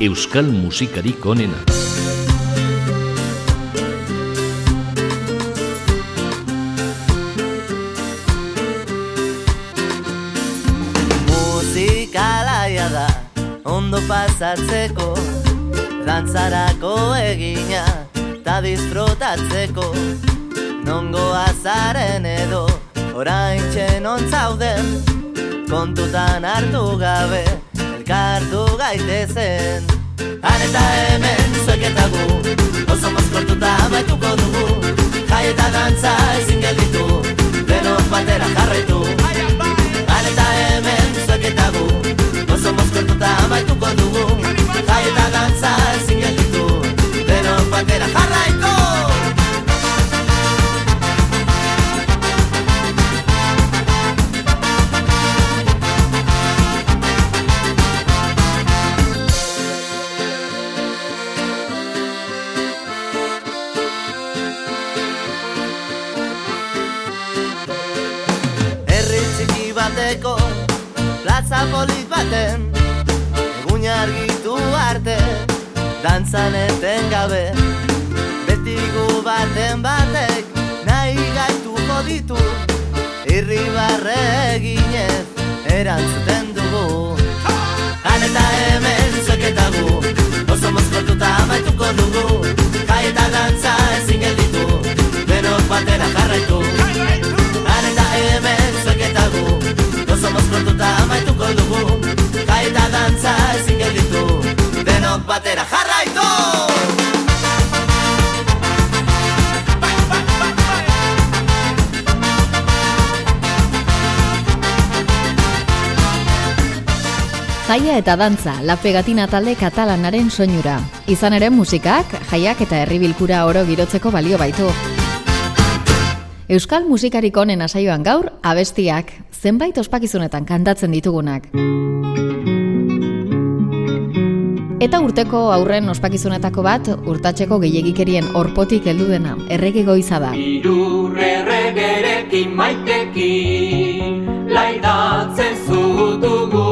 Euskal musikarik onena. Musikalaia da ondo pasatzeko. Dantzarako egina ta disfrutatzeko. Nongo azaren edo orain txenon zauden. Kontutan hartu gabe elkartu gaitezen. Han eta hemen zueketagu Oso mozkortuta amaituko dugu. Jai eta dantza ezin gelditu Denok batera jarraitu. Han eta hemen zueketagu Oso mozkortuta amaituko dugu. Jai eta dantza polit baten Egun argitu arte dantzan eten gabe. Beti gu baten batek nahi gaituko ditu Irri barre eginez erantzuten dugu. Han eta hemen zueketagu Oso mozkortuta amaituko dugu Jaia eta dantza, la pegatina talde katalanaren soinura. Izan ere musikak, jaiak eta herribilkura oro girotzeko balio baitu. Euskal musikarik honen asaioan gaur, abestiak, zenbait ospakizunetan kantatzen ditugunak. Eta urteko aurren ospakizunetako bat, urtatzeko gehiagikerien orpotik heldu dena, errege goiza da. Irurregerekin maitekin Laidatzen zutugu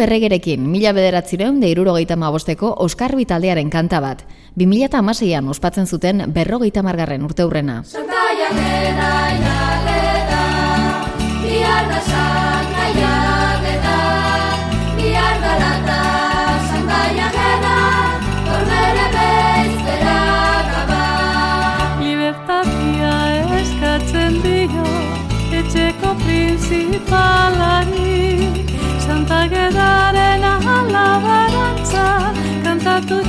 erregerekin, mila bederatzireun de irurogeita mabosteko Oskarbi taldearen kanta bat. 2006an ospatzen zuten berrogeita margarren urte hurrena. Santa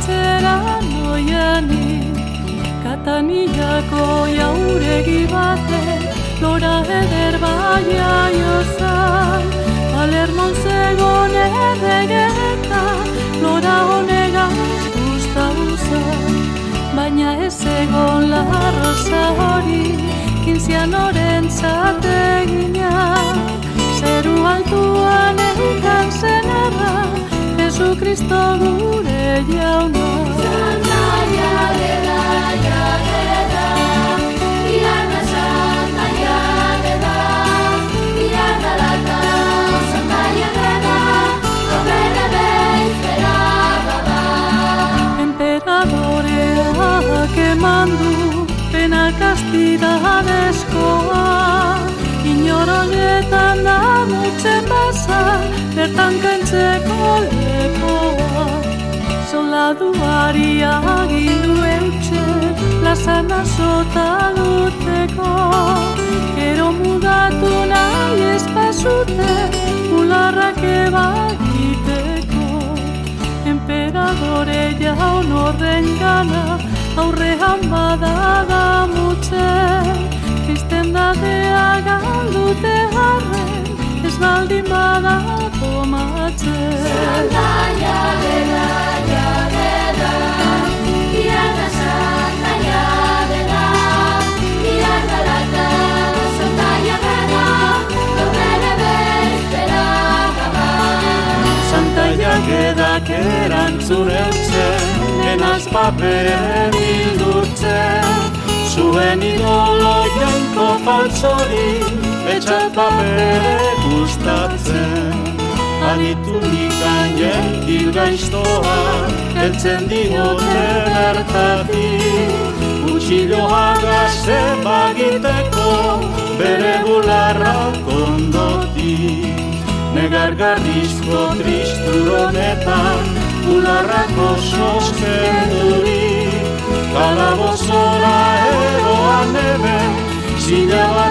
txera noiani. Katanillako jauregi batek, lora eder baia jozan, Palermon zegon erregeta, lora honegaz guzta uzan. Baina ez egon la rosa hori, kinzian oren zategina, zeru altuan eukan zenarra, Jesu Kristo gure jauna. Santaia dela, ja dela, bihar da santaia dela, bihar da lata santaia dela, tornere bezpera gaba. Emperadoreak eman du pena kastidadezkoa Inoroietan da mutzen basa, bertan kentzeko lepoa. Soldaduari agindu eutxe, plazan azota luteko Gero mudatu nahi ez pasute, bularrak ebagiteko Emperadore jaun horren gana, aurrean badaga mutxe. Kristendadea galdute harren, baldin bada tomatxe Santaia dela, ja dela, bihar da santaia dela, bihar da lata santaia bezpera gaba. Santaiak edak erantzun eutzen, enaz paperen bildurtzen, zuen idolo jainko faltzori, etxat papere gustatzen. Anitulikan jentil gaiztoa, eltzen diote bertatik, Utxiloaga zebagiteko, bere bularrak ondotik. Negargarrizko tristuronetan Ularrak oso skendurik Kalabozora eroan eben Zila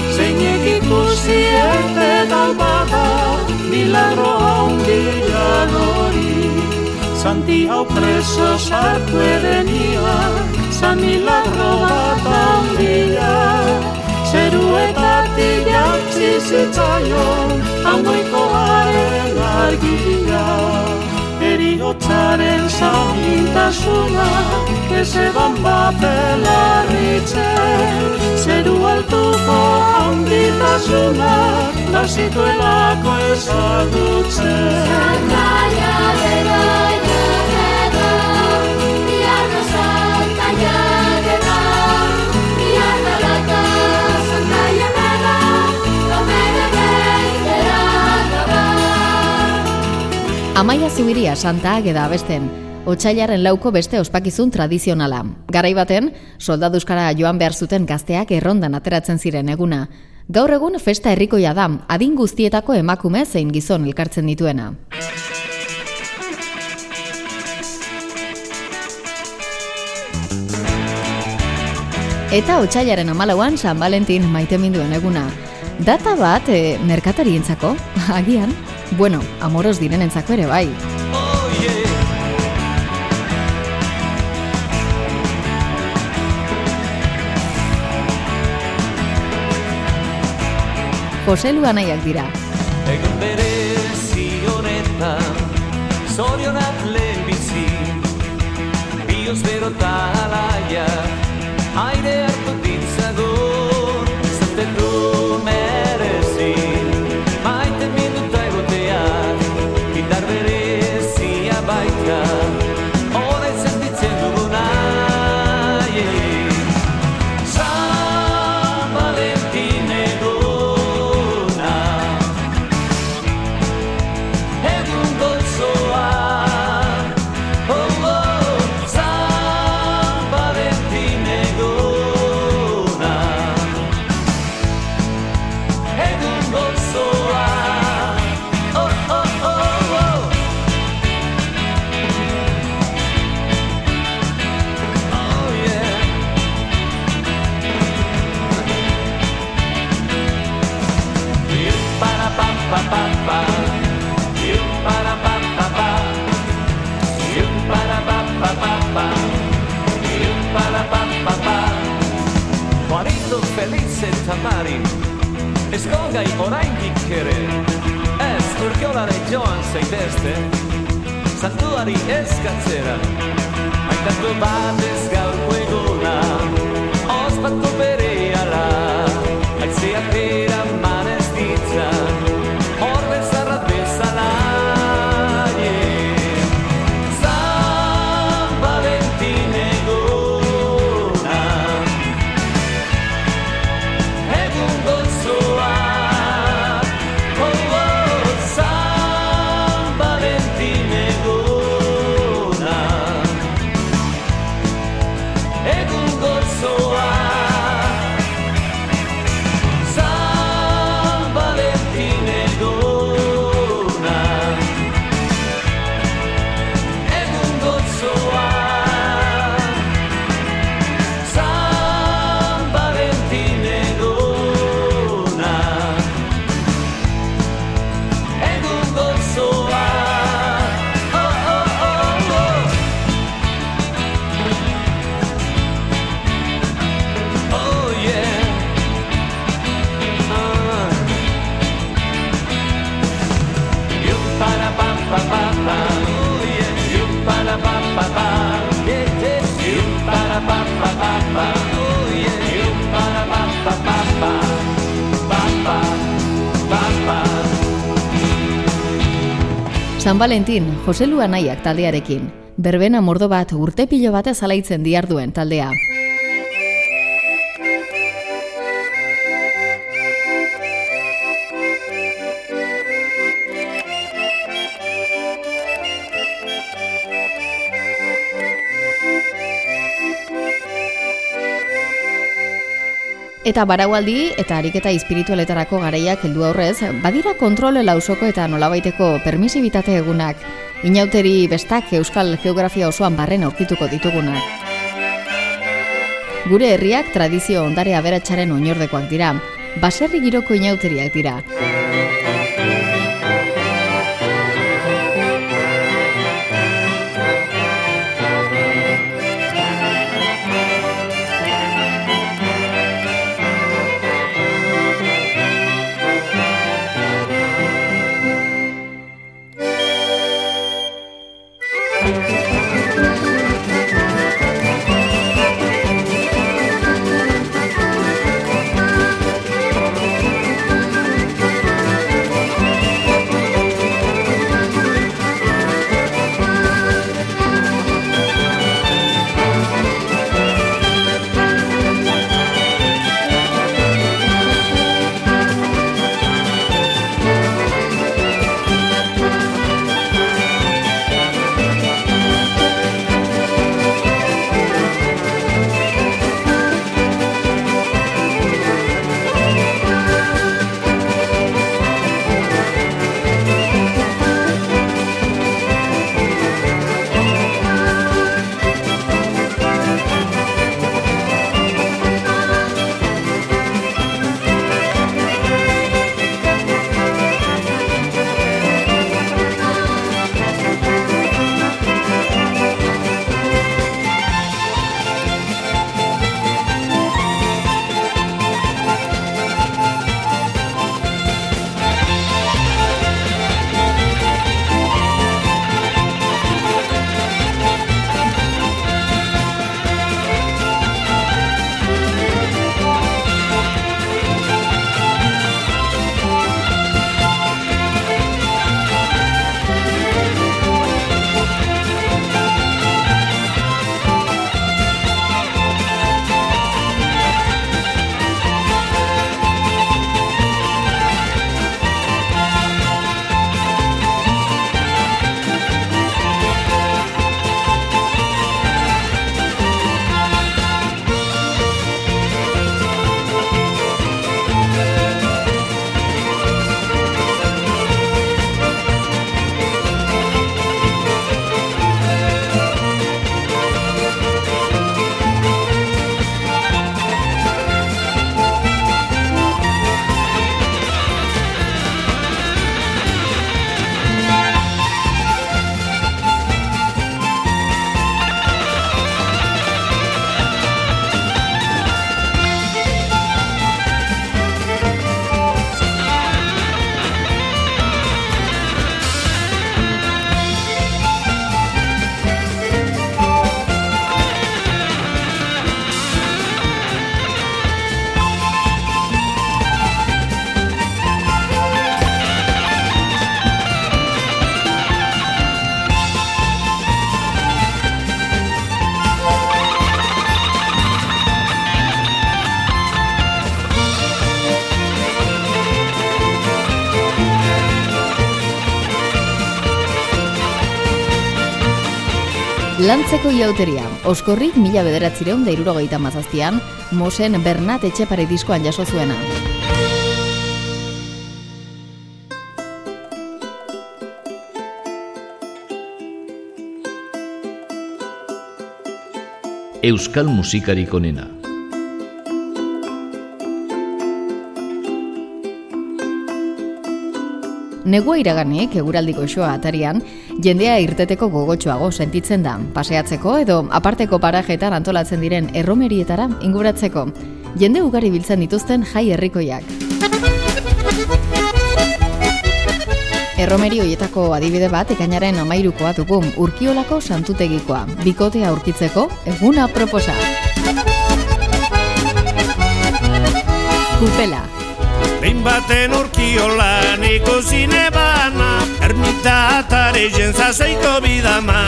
Zeinek ikusi erte dalbada Milagro handia hori Santi hau preso sartu edenia San milagro bat handia Zeruetatik jantzi zitzaion Angoikoaren Eriotzaren zamintasuna Ez eban bapelarritzen Zeru altuko handitasuna Lazituelako ezagutzen. Ja dela, Amaia Zubiria Santa Ageda abesten, Otsailaren lauko beste ospakizun tradizionala. Garai baten, soldaduzkara joan behar zuten gazteak errondan ateratzen ziren eguna. Gaur egun festa herrikoia da, adin guztietako emakume zein gizon elkartzen dituena. Eta otsailaren amalauan San Valentin maite minduen eguna. Data bat, e, merkatarientzako, agian, bueno, amoros direnentzako ere bai. Jose Luanaiak dira. Egun berezi honetan Zorionak lehen bizi Bioz bero eta Valentin, Jose Lu Anaiak taldearekin. Berbena mordo bat urte pilo batez alaitzen diarduen taldea. Eta baraualdi eta ariketa espiritualetarako garaiak heldu aurrez, badira kontrole lausoko eta nolabaiteko permisibitate egunak, inauteri bestak euskal geografia osoan barren aurkituko ditugunak. Gure herriak tradizio ondare aberatsaren oinordekoak dira, baserri giroko inauteriak dira. Lantzeko iauteria, oskorrik mila bederatzireun da irurogeita mazaztian, Mosen Bernat Etxepare diskoan jaso zuena. Euskal musikarik onena. Negua iraganik, eguraldiko xoa atarian, jendea irteteko gogotxoago sentitzen da, paseatzeko edo aparteko parajetan antolatzen diren erromerietara inguratzeko. Jende ugari biltzen dituzten jai herrikoiak. Erromeri hoietako adibide bat ekainaren amairukoa dugu urkiolako santutegikoa, bikotea aurkitzeko eguna proposa. Kupela, Behin baten urkiolan ikusi nebana Ermita atare jentzaseiko bidama.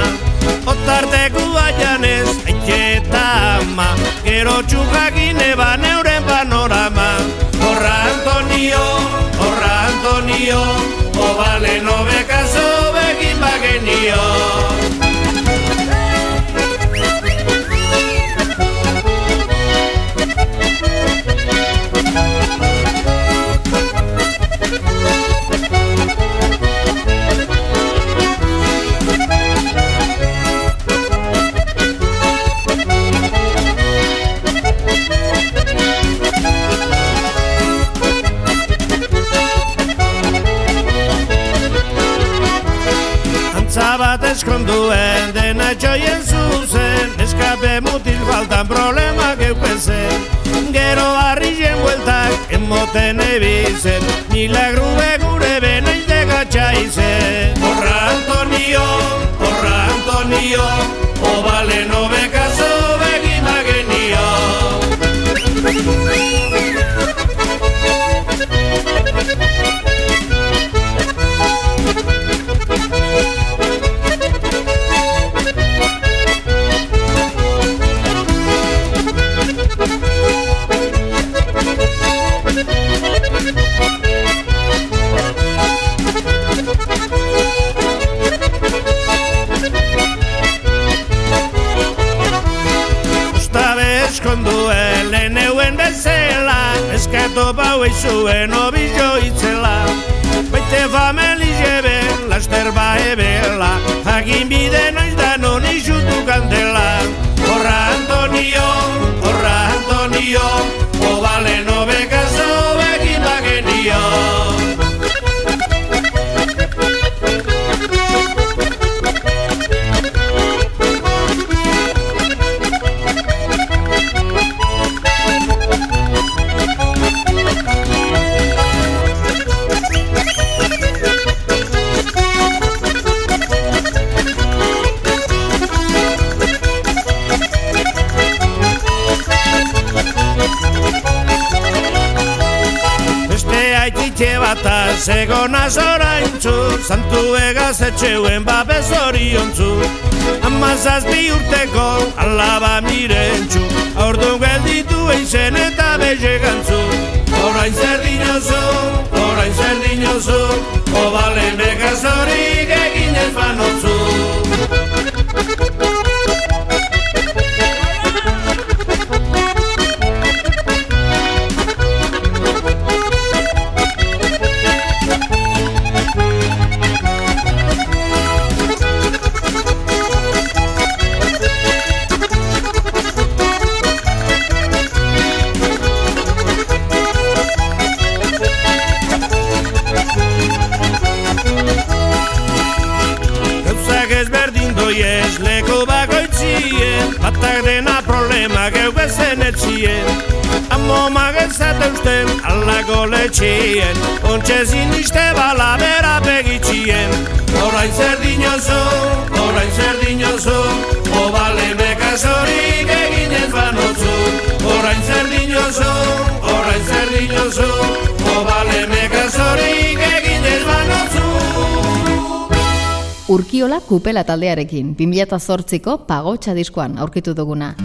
Otarteko aianez aiketa ama. Gero txukak ineban euren panorama. Horra Antonio, horra Antonio Obale nobekazo begin bagenio eskonduen dena txoien zuzen. Eskape mutil faltan problema geupezen Gero harrien bueltak emoten ebizen. Milagru begure beneite Antonio etxeuen babez oriontzu Amazaz bi urteko kupela taldearekin, 2008ko pagotxa diskoan aurkitu duguna.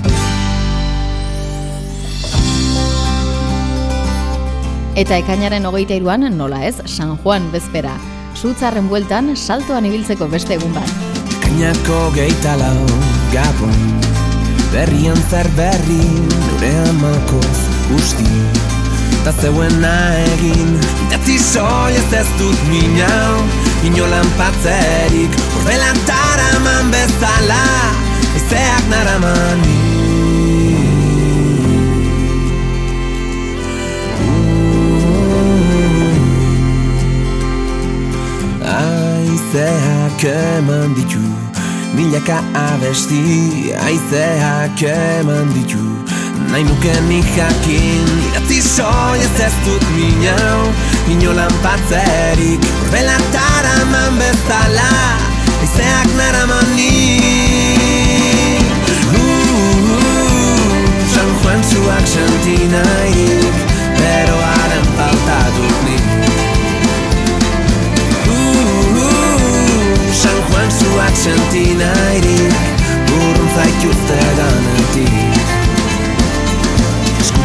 Eta ekainaren hogeita iruan, nola ez, San Juan bezpera. Zutzarren bueltan, saltoan ibiltzeko beste egun bat. Kainako geita lau Gabon Berrian zer berri Nure amalkoz usti Ta zeuena egin Idatzi soi ez ez dut minau Inolan patzerik Horrelan taraman bezala Ezeak naraman Aizeak eman ditu Milaka abesti Aizeak eman ditu Nahi nuke ni jakin Idatzi soi ez dut minau Inolan patzerik Horbela taraman bezala Aizeak naraman ni. Uh, San Juan zuak senti nahirik Beroaren falta dut nik Uh, San Juan zuak senti nahirik Urrun zaituzte ganetik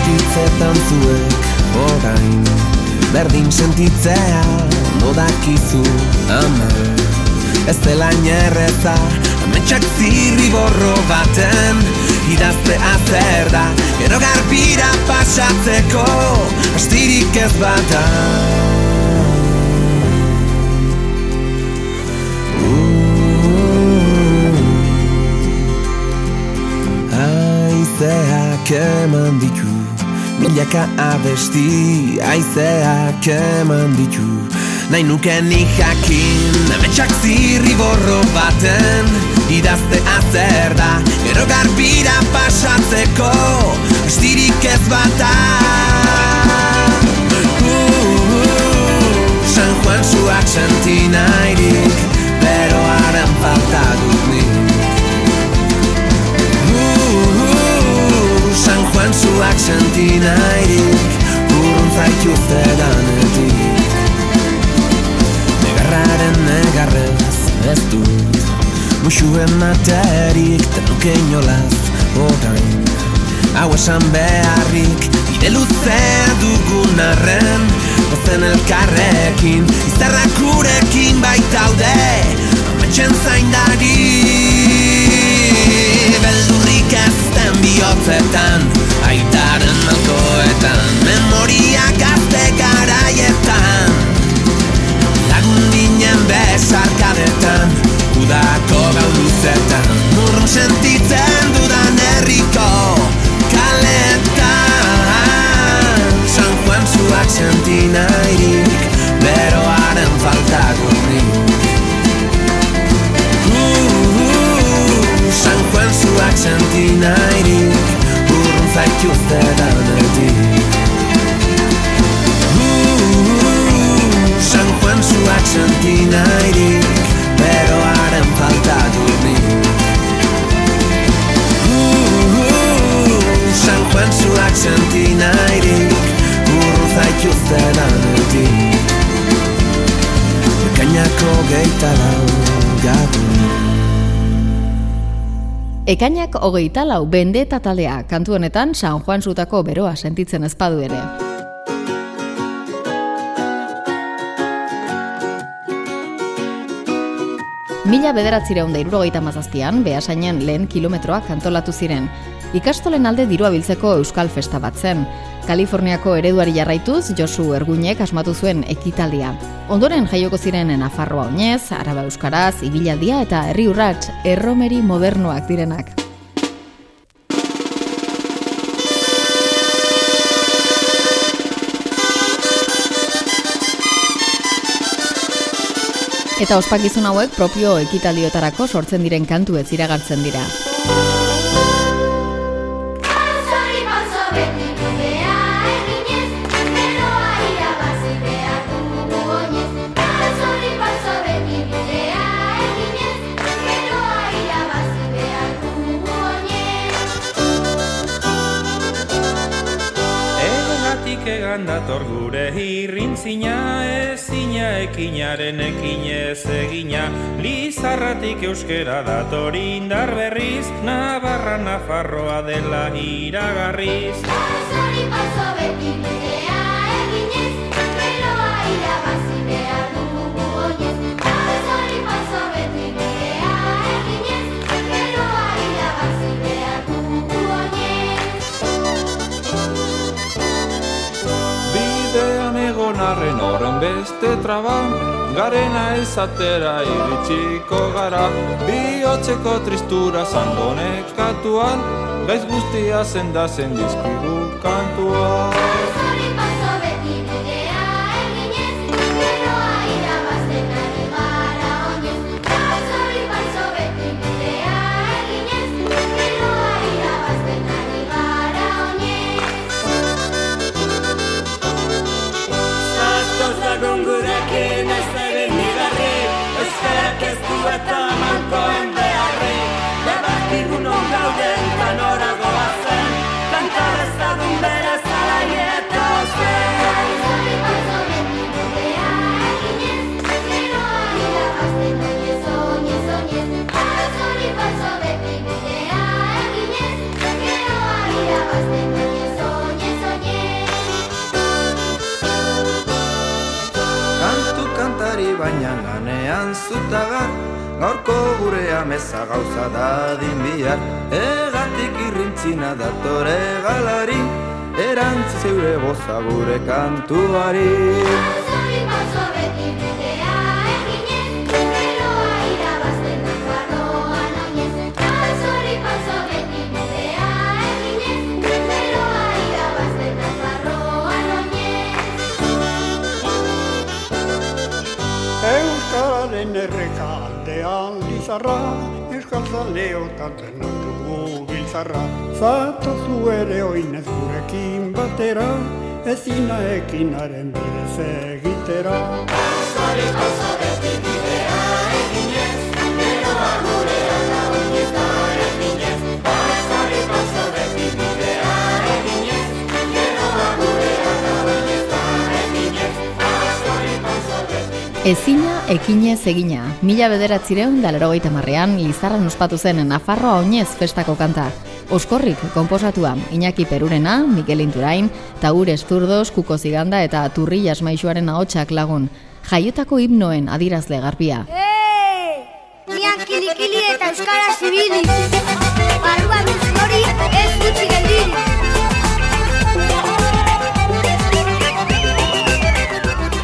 Eskutitzetan zuek orain. Berdin sentitzea nodakizu ama. Ez dela inerreza Ametsak zirri borro baten. Idazte azer da Gero garbira pasatzeko Astirik ez bata. Aizeak eman ditu Milaka abesti Aizeak eman ditu. Nahi nuke ni jakin Ametsak zirri borro baten. Idazte azer da Gero garbira pasatzeko Estirik ez bata. Uh, San Juan zuak senti nahirik Beroaren falta dut nik Muxuen materik tenuke inolaz orain. Hau esan beharrik Bide luzea dugun arren Ozen elkarrekin Izarrak gurekin baitaude Ametxen zaindari. Beldurrik ezten bihotzetan Aitaren malkoetan Memoria gazte garaietan. Lagun ginen besarkadetan Udako gau luzetan Urrun sentitzen dudan herriko kaletan. San Juan zuak senti nahirik Beroaren falta gurrik uh, San Juan zuak senti nahirik Urrun zaituzte danetik uh, San Juan zuak senti Zuak senti nahirik Urru zaituzte danetik Ekainako geita lau gabun Ekainak hogeita lau bende eta talea kantu honetan San Juan zutako beroa sentitzen ezpadu ere. Mila bederatzireun da irurogeita mazazpian, behasainen lehen kilometroak antolatu ziren. Ikastolen alde dirua biltzeko Euskal Festa bat zen. Kaliforniako ereduari jarraituz, Josu Erguinek asmatu zuen ekitaldia. Ondoren jaioko ziren Nafarroa oinez, Araba Euskaraz, Ibilaldia eta Herri Urrats, erromeri modernoak direnak. Eta ospakizun hauek propio ekitaldiotarako sortzen diren kantu ez iragartzen dira. Dator gure irrintzina ezina ekinaren ekinez egina Lizarratik euskera dator indar berriz Navarra Nafarroa dela iragarriz Pausori pauso beti bidea eginez, beroa irabazi behar dugu oinez. Pausori pauso beti egon arren horren beste traban Garena ezatera iritsiko gara. Bihotzeko tristura zandonekatuan Gaiz guztia zendazen dizkigu kantua Ezina, ekinez egina. Mila bederatzireun da lerogeita marrean, Lizarran ospatu zen Nafarroa oinez festako kanta. Oskorrik komposatua, Iñaki Perurena, Mikel Inturain, Taures Zurdos, Kuko Ziganda eta Turri Jasmaixuaren ahotsak lagun. Jaiotako himnoen adirazle garbia. Nian kili-kili eta euskara zibili. Barruan ez dutzi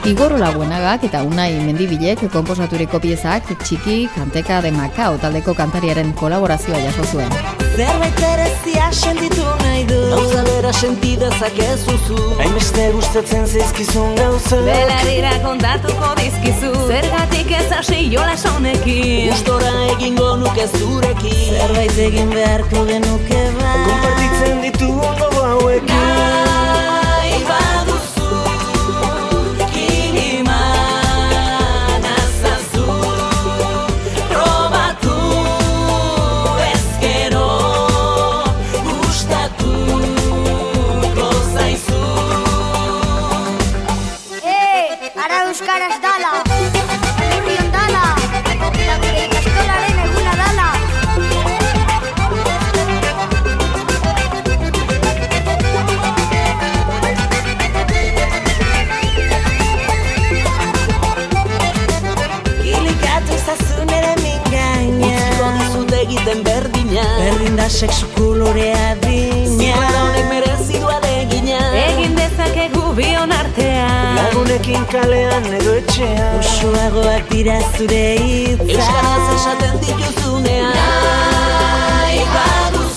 Igor Olabuenagak eta Unai Mendibilek konposaturiko piezak txiki kanteka de Macao taldeko kantariaren kolaborazioa jaso zuen. Zerbait berezia sentitu nahi du. Gauza bera senti dezakezuzu Hainbeste gustatzen zaizkizun gauza. Belarira kontatuko dizkizu. Zergatik ez hasi jola sonekin Gustora egingo nuke zurekin. Zerbait egin beharko genuke ba Kompartitzen ditu gogo hauekin egiten berdina. Berdin da sexu kolorea dina. Zibara honek merezi du alegina Egin dezakegu bion artean. Lagunekin kalean edo etxean. Usuagoak dira zure hitza Euskaraz esaten dituzunean. Nahi baduzu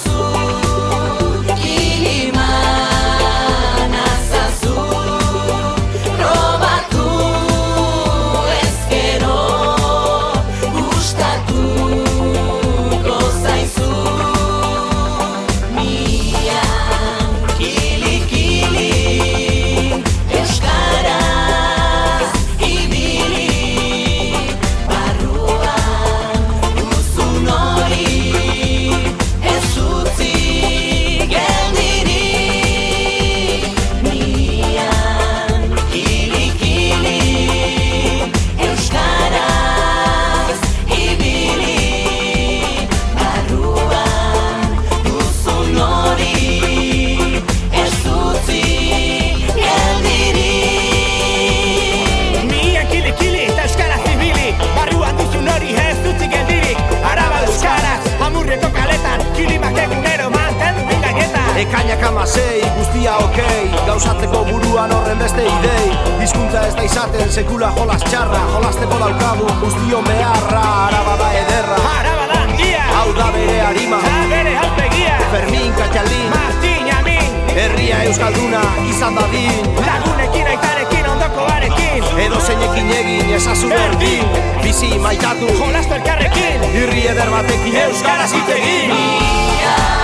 beste idei. Hizkuntza ez da izaten sekula jolas txarra. Jolasteko daukagu guztion beharra Araba da ederra. Araba da handia. Hau da bere harima. Da bere alpegia Fermin, Katxaldin Martin, Amin Herria Euskalduna izan dadin. Lagunekin aitarekin ondoko barekin. Edo zeinekin egin ezazu berdin. Bizi maitatu. Jolastu elkarrekin. Irri eder batekin Euskaraz hitz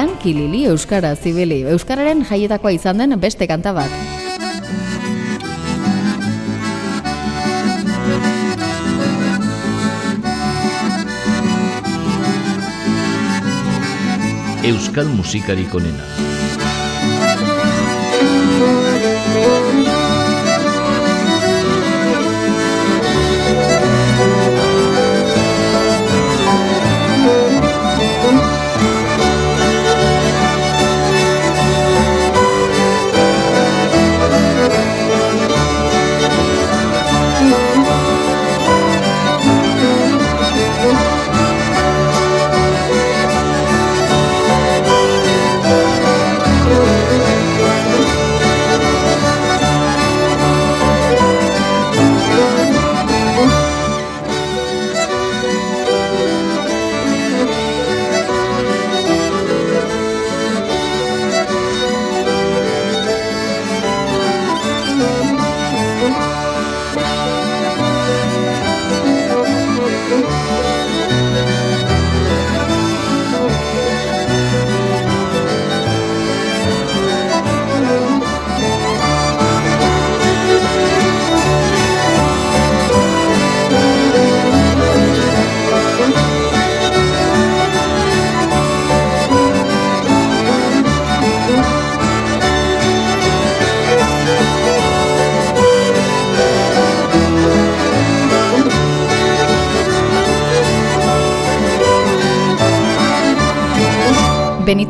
Mian kilili Euskara zibili. Euskararen jaietakoa izan den beste kanta bat. Euskal musikarik onena.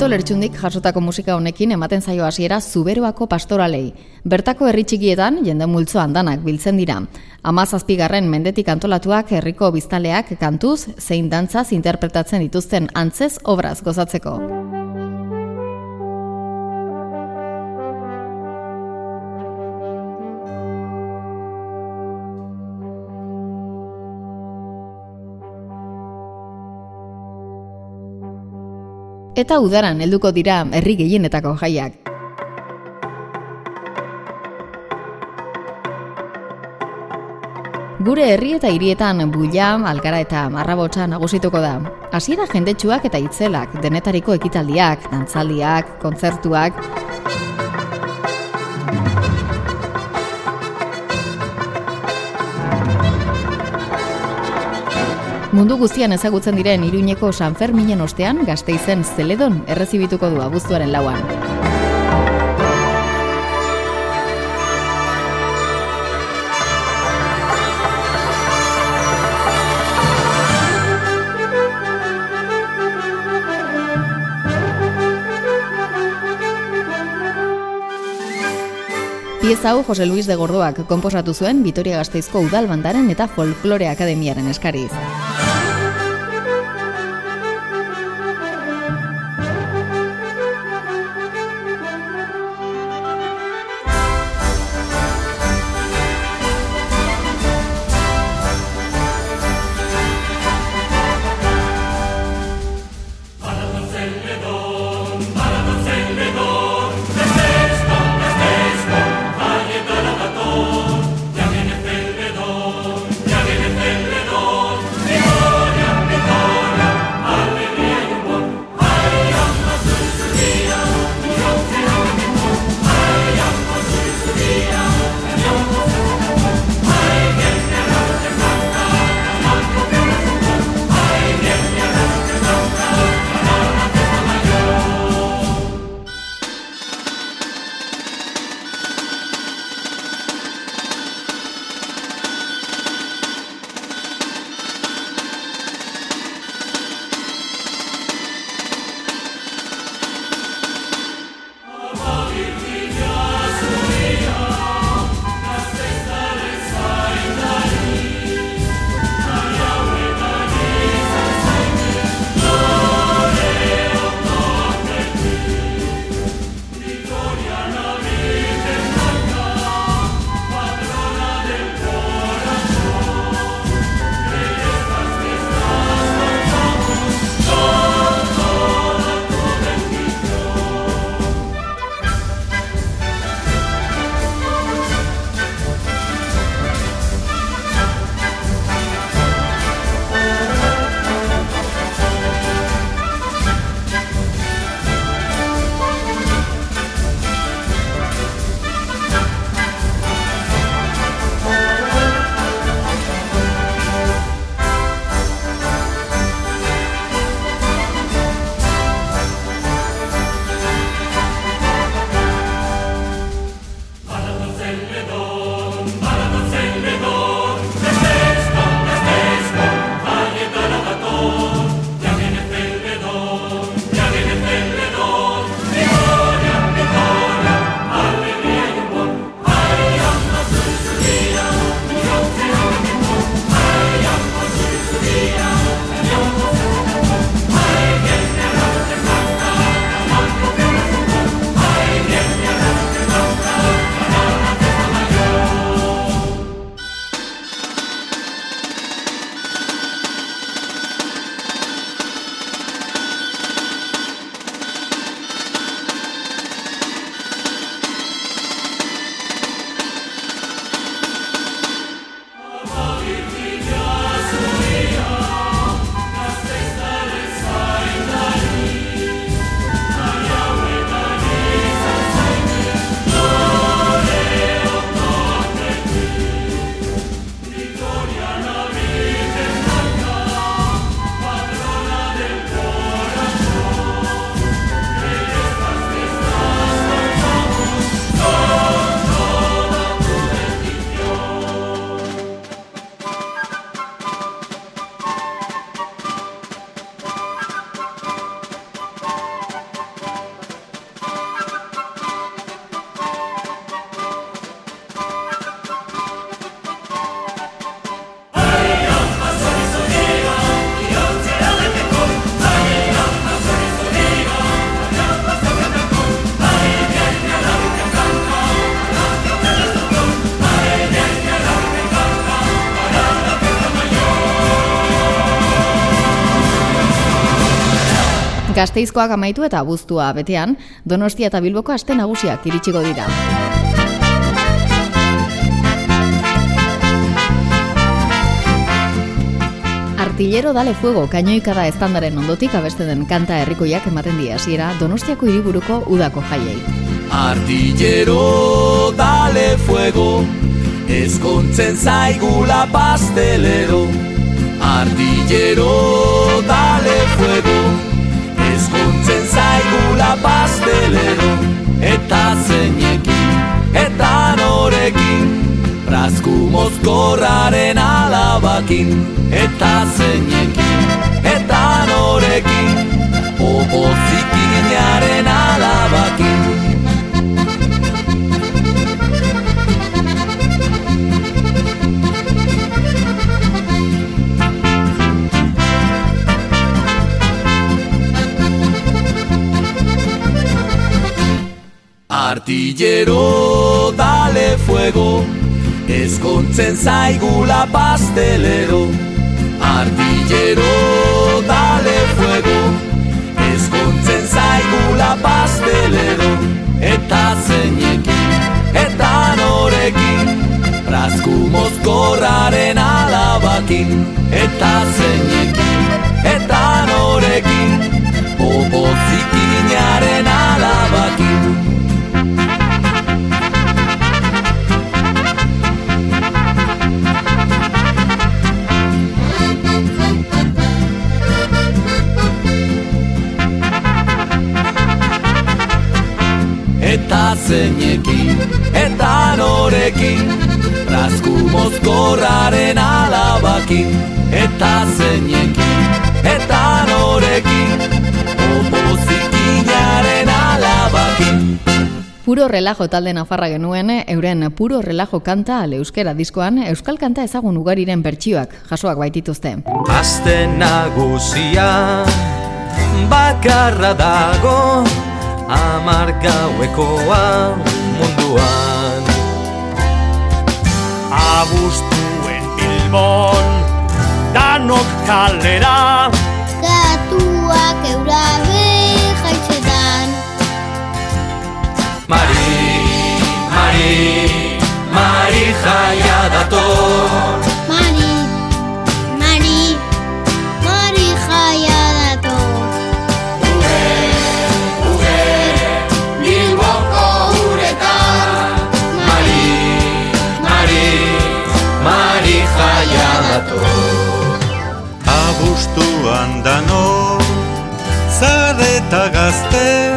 Benito Lertxundik jasotako musika honekin ematen zaio hasiera Zuberoako pastoralei. Bertako herri txikietan jende multzo andanak biltzen dira. Hamazazpigarren mendetik antolatuak herriko biztaleak kantuz zein dantzaz interpretatzen dituzten antzez obraz gozatzeko. Eta udaran helduko dira herri gehienetako jaiak. Gure herri eta hirietan buila, algara eta marrabotsa nagusituko da. Hasiera jendetsuak eta itzelak, denetariko ekitaldiak, dantzaldiak, kontzertuak, Mundu guztian ezagutzen diren Iruñeko San Ferminen ostean Gasteizen Zeledon errezibituko du abuztuaren lauan. Pieza hau Jose Luis de Gordoak konposatu zuen Vitoria Gasteizko Udal Bandaren eta Folklore Akademiaren eskariz. Gasteizkoak amaitu eta abuztua betean, Donostia eta Bilboko aste nagusiak iritsiko dira. Artillero dale fuego kainoikada estandaren ondotik abeste den kanta herrikoiak ematen die hasiera Donostiako hiriburuko udako jaiei. Artillero dale fuego Eskontzen zaigula pastelero Artillero dale fuego pastelero Eta zeinekin, eta norekin Brazku mozkorraren alabakin Eta zeinekin, eta norekin Opozikinaren alabakin Artillero, dale fuego, eskontzen zaigula pastelero. Artillero, dale fuego, eskontzen zaigula pastelero. Eta zeinekin, eta norekin, brazku mozkorraren alabakin. Eta zeinekin, eta norekin, opozikinaren alabakin. Eta zeinekin, eta norekin Brazku mozkorraren alabakin. Eta zeinekin, eta norekin Puro relajo talde nafarra genuen, euren puro relajo kanta ale euskera diskoan, euskal kanta ezagun ugariren bertsioak jasoak baitituzte. Aste nagusia bakarra dago Amar gauekoa munduan Abustuen Bilbon Danok kalera jaia dator. Mari, Mari, Mari jaia dator. Bilboko uretan. Mari, Mari, Mari jaia dator. Abuztuan dano Zarreta gazte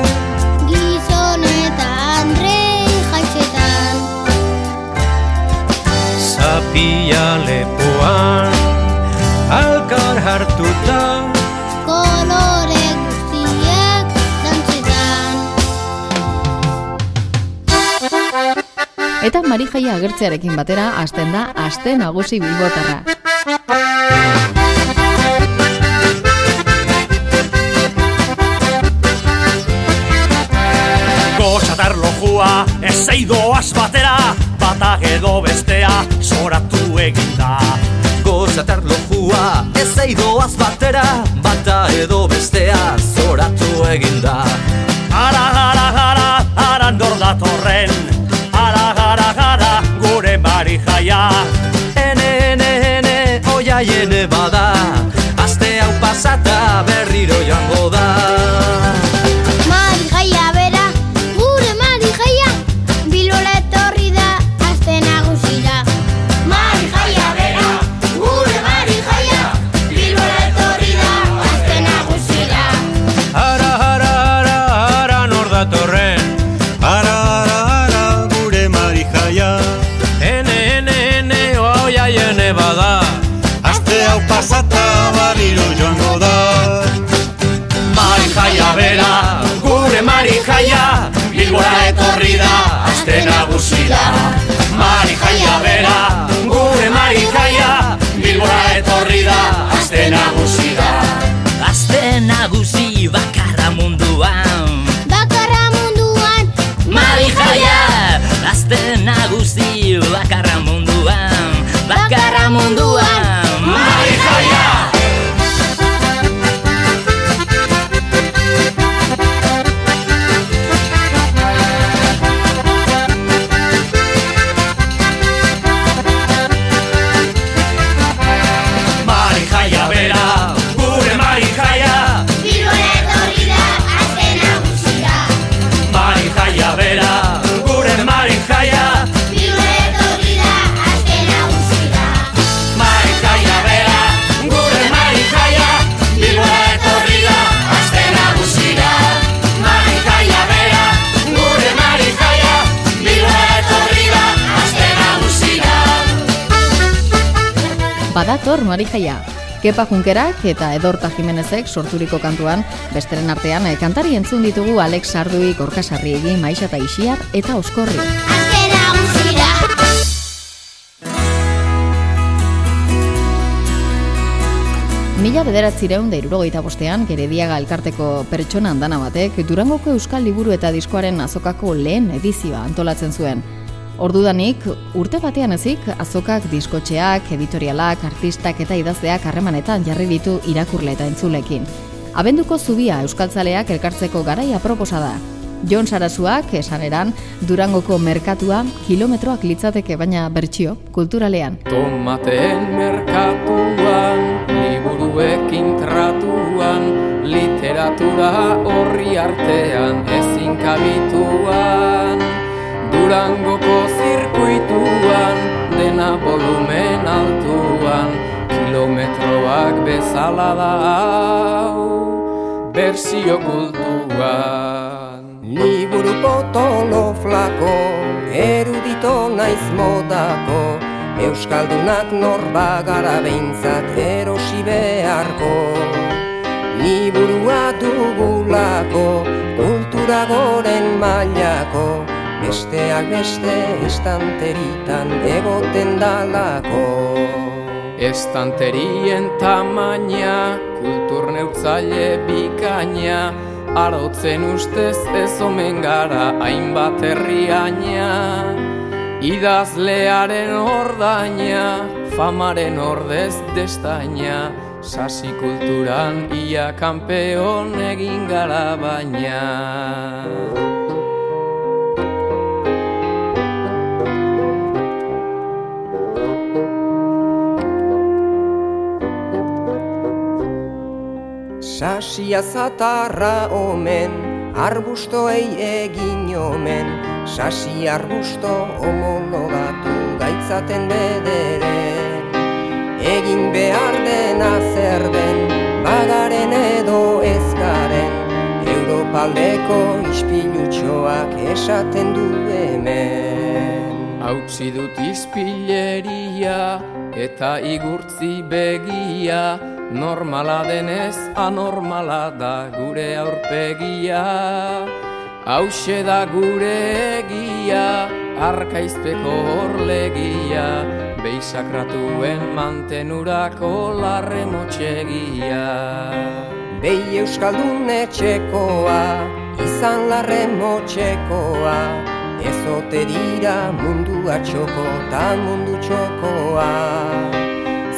Zapia lepoan Alkar hartuta. Kolore guztiak dantzetan. Eta Marijaia agertzearekin batera hasten da aste nagusi bilbotarra. Gotxatar lojua ez eidoaz batera Bata edo bestea zoratu eginda Gozatar lojua ez eidoaz batera Bata edo bestea zoratu eginda Ara, ara, ara, ara nor datorren Ara, ara, ara, gure mari jaia Badator Marijaia. Kepa Junkerak eta Edorta Jimenezek sorturiko kantuan, besteren artean eh, kantari entzun ditugu Alex Sardui, Gorka Sarriegi, Maixa eta Ixiar eta Oskorri. Mila bederatzireun da irurogeita bostean, Gerediaga elkarteko pertsona handana batek, Durangoko Euskal Liburu eta Diskoaren azokako lehen edizioa antolatzen zuen. Ordudanik, urte batean ezik, azokak diskotxeak, editorialak, artistak eta idazleak harremanetan jarri ditu irakurle eta entzulekin. Abenduko zubia euskaltzaleak elkartzeko garaia proposa da. Jon Sarasuak, esan eran, Durangoko merkatua kilometroak litzateke baina bertsio, kulturalean. Tomateen merkatuan, liburuekin tratuan, literatura horri artean ezin kabituan. Durangoko zirkuituan, dena volumen altuan, kilometroak bezala da hau, bersio kultuan. Liburu potolo flako, erudito naiz modako, Euskaldunak norba gara behintzat erosi beharko. Liburua dugulako, kultura goren mailako, Besteak beste estanteritan egoten dalako. Estanterien tamaina, kultur neutzaile bikaina, Arotzen ustez ez omen gara hainbat herriaina Idazlearen ordaina, famaren ordez destaina Sasi kulturan ia kanpeon egin gara baina Sasia zatarra omen, arbustoei egin omen, sasi arbusto homologatu gaitzaten bederen. Egin behar dena zer den, bagaren edo ezkaren, Europaldeko ispilutxoak esaten du hemen. Hautzi dut izpileria eta igurtzi begia, Normala denez anormala da gure aurpegia. Hauxe da gure egia, arkaizpeko horlegia. Beisakratuen mantenurako larre motxegia. Behi Euskaldun etxekoa, izan larre motxekoa. Ezote dira mundua txoko ta mundu txokoa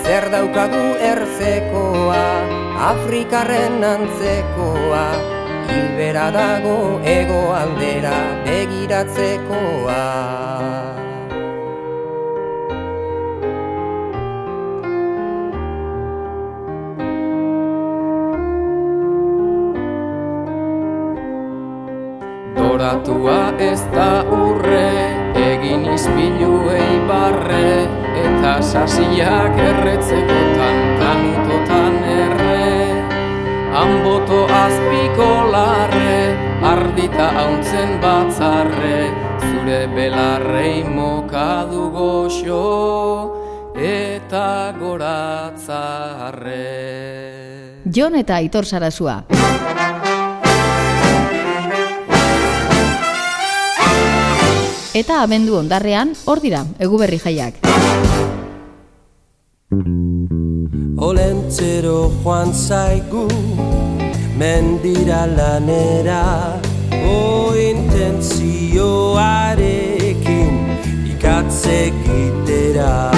Zer daukagu erzekoa, Afrikarren antzekoa, Hilbera dago ego aldera begiratzekoa. Doratua ez da urre, egin izpiluei barre, eta sasiak erretzekotan tanutotan erre. Anboto azpiko larre, ardita hauntzen batzarre, zure belarrei mokadu goxo, eta goratzarre. Jon eta Aitor Sarasua. Eta abendu ondarrean, hor dira, eguberri jaiak. Olentzero joan zaigu Mendira lanera O intentzioarekin Ikatze gitera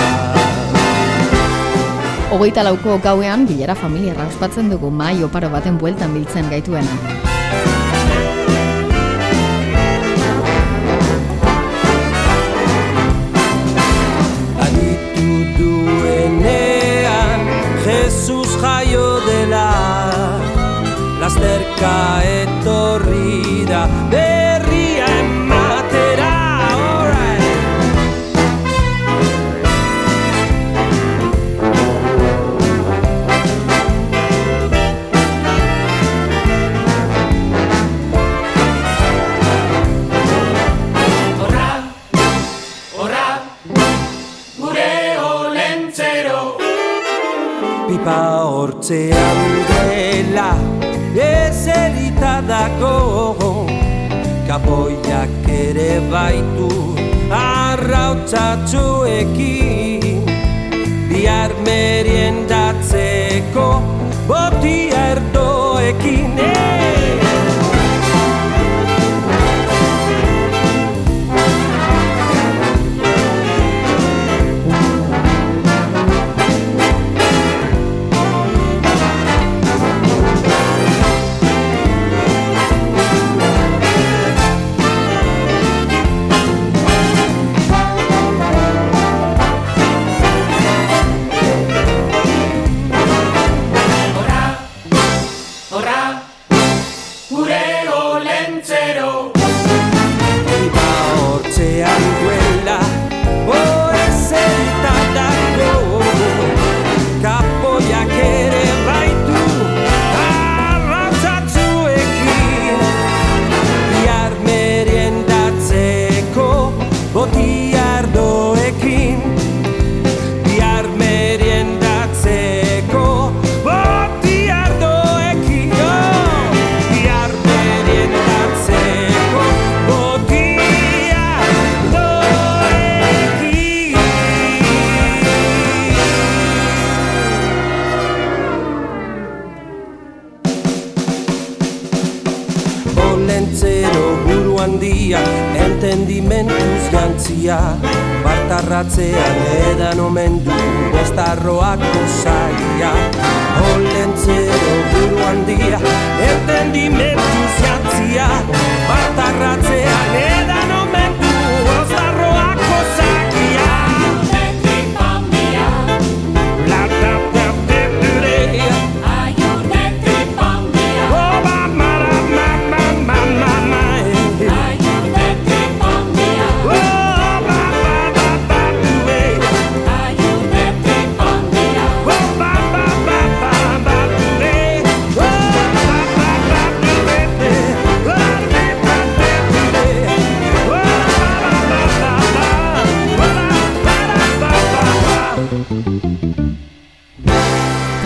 lauko gauean, bilara familiarra ospatzen dugu mai oparo baten bueltan biltzen gaituena. Jesus jaio dela Lasterka etorri da kapoiak ere baitu arrautzatzuekin bihar meriendatzeko botia Entendimentuz jantzia Bartarratzean edan omendu Bostarroako zaia Olentzero buru handia Entendimentuz jantzia Bartarratzean edan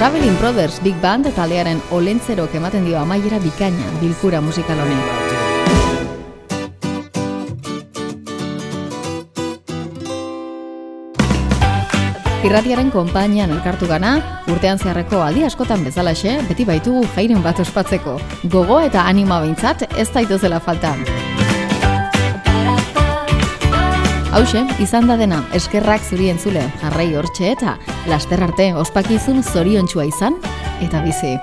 Traveling Brothers Big Band taldearen olentzerok ematen dio amaiera bikaina bilkura musikal honi. Irratiaren konpainian elkartu gana, urtean zeharreko aldi askotan bezalaxe, beti baitugu jairen bat ospatzeko. Gogo eta anima behintzat ez daitozela falta. Hauxe, izan da dena, eskerrak zuri entzule, jarrai hortxe eta laster arte ospakizun zoriontsua izan eta bizi.